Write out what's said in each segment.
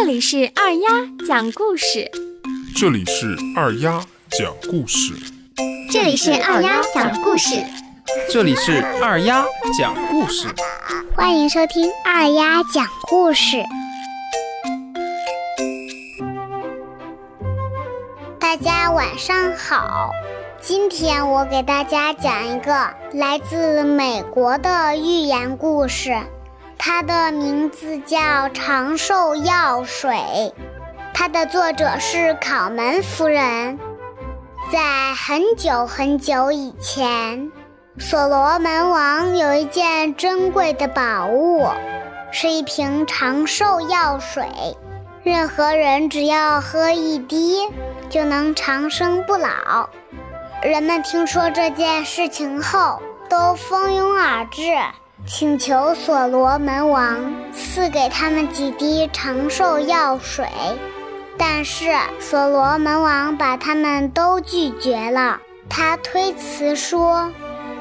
这里是二丫讲故事，这里是二丫讲故事，这里是二丫讲故事，这里是二丫讲故事，欢迎收听二丫讲故事。大家晚上好，今天我给大家讲一个来自美国的寓言故事。它的名字叫《长寿药水》，它的作者是考门夫人。在很久很久以前，所罗门王有一件珍贵的宝物，是一瓶长寿药水。任何人只要喝一滴，就能长生不老。人们听说这件事情后，都蜂拥而至。请求所罗门王赐给他们几滴长寿药水，但是所罗门王把他们都拒绝了。他推辞说：“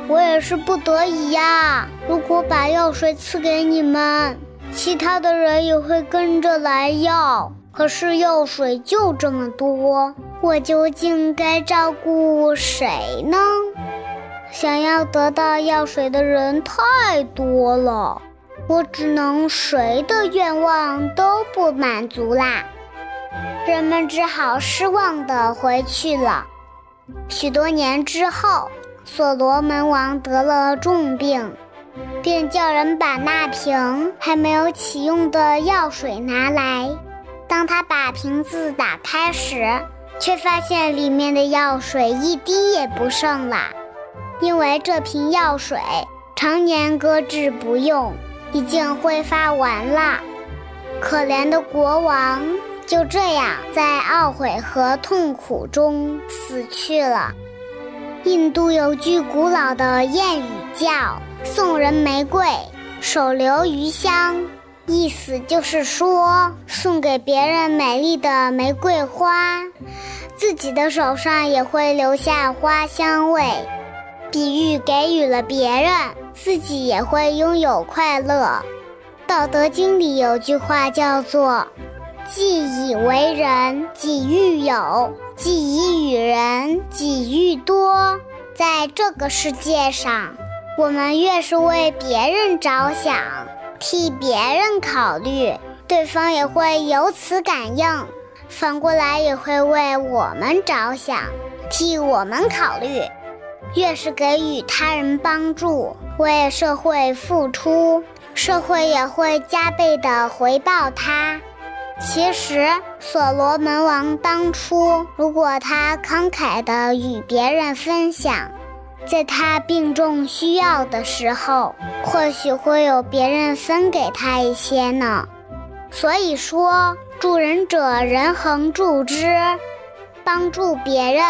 我也是不得已呀。如果把药水赐给你们，其他的人也会跟着来要。可是药水就这么多，我究竟该照顾谁呢？”想要得到药水的人太多了，我只能谁的愿望都不满足啦。人们只好失望地回去了。许多年之后，所罗门王得了重病，便叫人把那瓶还没有启用的药水拿来。当他把瓶子打开时，却发现里面的药水一滴也不剩了。因为这瓶药水常年搁置不用，已经挥发完了。可怜的国王就这样在懊悔和痛苦中死去了。印度有句古老的谚语叫“送人玫瑰，手留余香”，意思就是说，送给别人美丽的玫瑰花，自己的手上也会留下花香味。比喻给予了别人，自己也会拥有快乐。道德经里有句话叫做：“既以为人，己欲有；既以与人，己欲多。”在这个世界上，我们越是为别人着想，替别人考虑，对方也会由此感应，反过来也会为我们着想，替我们考虑。越是给予他人帮助，为社会付出，社会也会加倍的回报他。其实，所罗门王当初如果他慷慨的与别人分享，在他病重需要的时候，或许会有别人分给他一些呢。所以说，助人者人恒助之。帮助别人，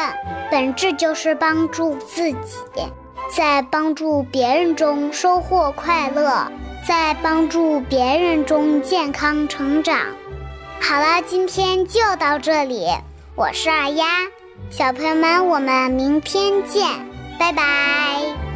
本质就是帮助自己，在帮助别人中收获快乐，在帮助别人中健康成长。好了，今天就到这里，我是二丫，小朋友们，我们明天见，拜拜。